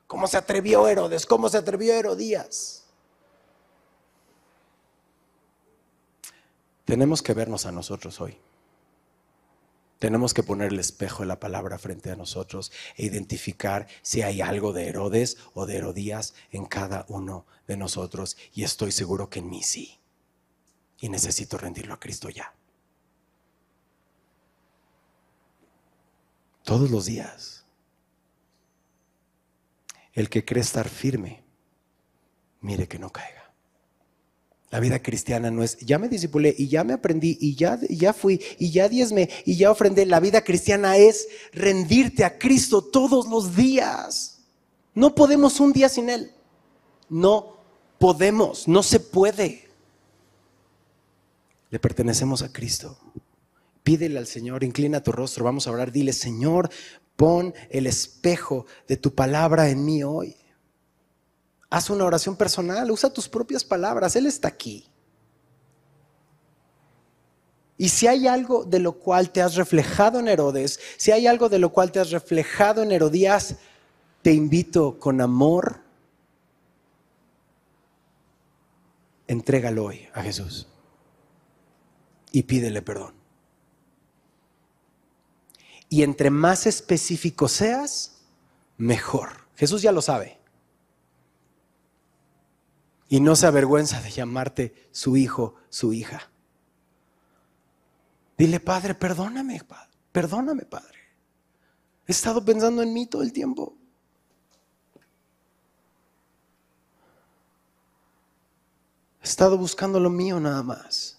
¿Cómo se atrevió Herodes? ¿Cómo se atrevió Herodías? Tenemos que vernos a nosotros hoy. Tenemos que poner el espejo de la palabra frente a nosotros e identificar si hay algo de Herodes o de Herodías en cada uno de nosotros. Y estoy seguro que en mí sí. Y necesito rendirlo a Cristo ya. Todos los días. El que cree estar firme, mire que no caiga. La vida cristiana no es, ya me disipulé y ya me aprendí y ya, ya fui y ya diezme y ya ofrendé. La vida cristiana es rendirte a Cristo todos los días. No podemos un día sin Él. No podemos, no se puede. Le pertenecemos a Cristo. Pídele al Señor, inclina tu rostro, vamos a orar, dile, Señor, pon el espejo de tu palabra en mí hoy. Haz una oración personal, usa tus propias palabras, Él está aquí. Y si hay algo de lo cual te has reflejado en Herodes, si hay algo de lo cual te has reflejado en Herodías, te invito con amor, entrégalo hoy a Jesús y pídele perdón. Y entre más específico seas, mejor. Jesús ya lo sabe. Y no se avergüenza de llamarte su hijo, su hija. Dile, Padre, perdóname, Padre. Perdóname, Padre. He estado pensando en mí todo el tiempo. He estado buscando lo mío nada más.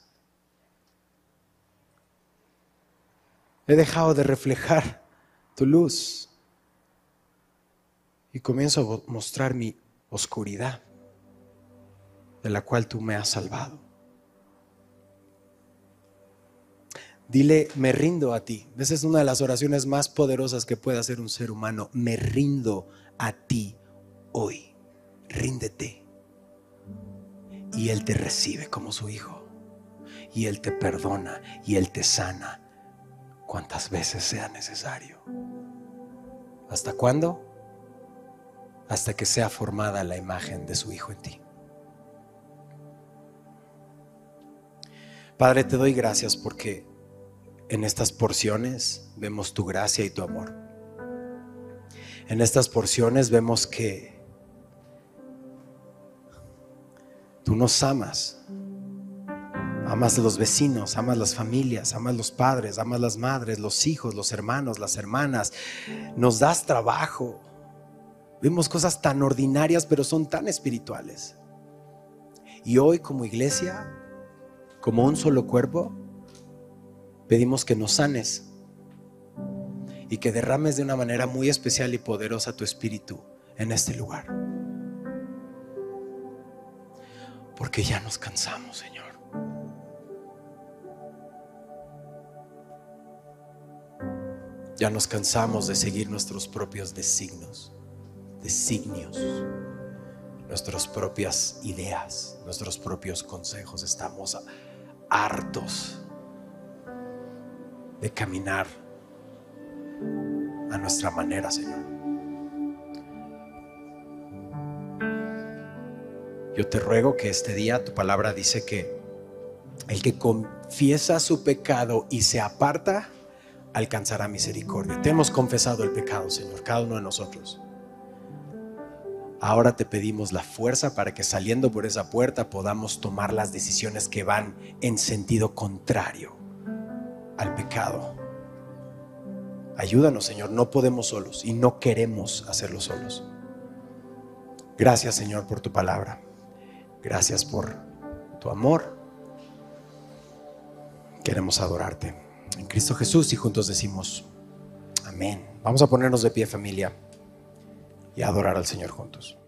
He dejado de reflejar tu luz y comienzo a mostrar mi oscuridad de la cual tú me has salvado. Dile, me rindo a ti. Esa es una de las oraciones más poderosas que puede hacer un ser humano. Me rindo a ti hoy. Ríndete. Y Él te recibe como su hijo. Y Él te perdona. Y Él te sana cuantas veces sea necesario. ¿Hasta cuándo? Hasta que sea formada la imagen de su Hijo en ti. Padre, te doy gracias porque en estas porciones vemos tu gracia y tu amor. En estas porciones vemos que tú nos amas. Amas los vecinos, amas las familias, amas los padres, amas las madres, los hijos, los hermanos, las hermanas. Nos das trabajo. Vemos cosas tan ordinarias, pero son tan espirituales. Y hoy como iglesia como un solo cuerpo, pedimos que nos sanes y que derrames de una manera muy especial y poderosa tu espíritu en este lugar. Porque ya nos cansamos, Señor. Ya nos cansamos de seguir nuestros propios designios, designios, nuestras propias ideas, nuestros propios consejos. Estamos hartos de caminar a nuestra manera, Señor. Yo te ruego que este día tu palabra dice que el que confiesa su pecado y se aparta, alcanzará misericordia. Te hemos confesado el pecado, Señor, cada uno de nosotros. Ahora te pedimos la fuerza para que saliendo por esa puerta podamos tomar las decisiones que van en sentido contrario al pecado. Ayúdanos, Señor, no podemos solos y no queremos hacerlo solos. Gracias, Señor, por tu palabra. Gracias por tu amor. Queremos adorarte. En Cristo Jesús y juntos decimos, amén. Vamos a ponernos de pie familia y adorar al Señor juntos.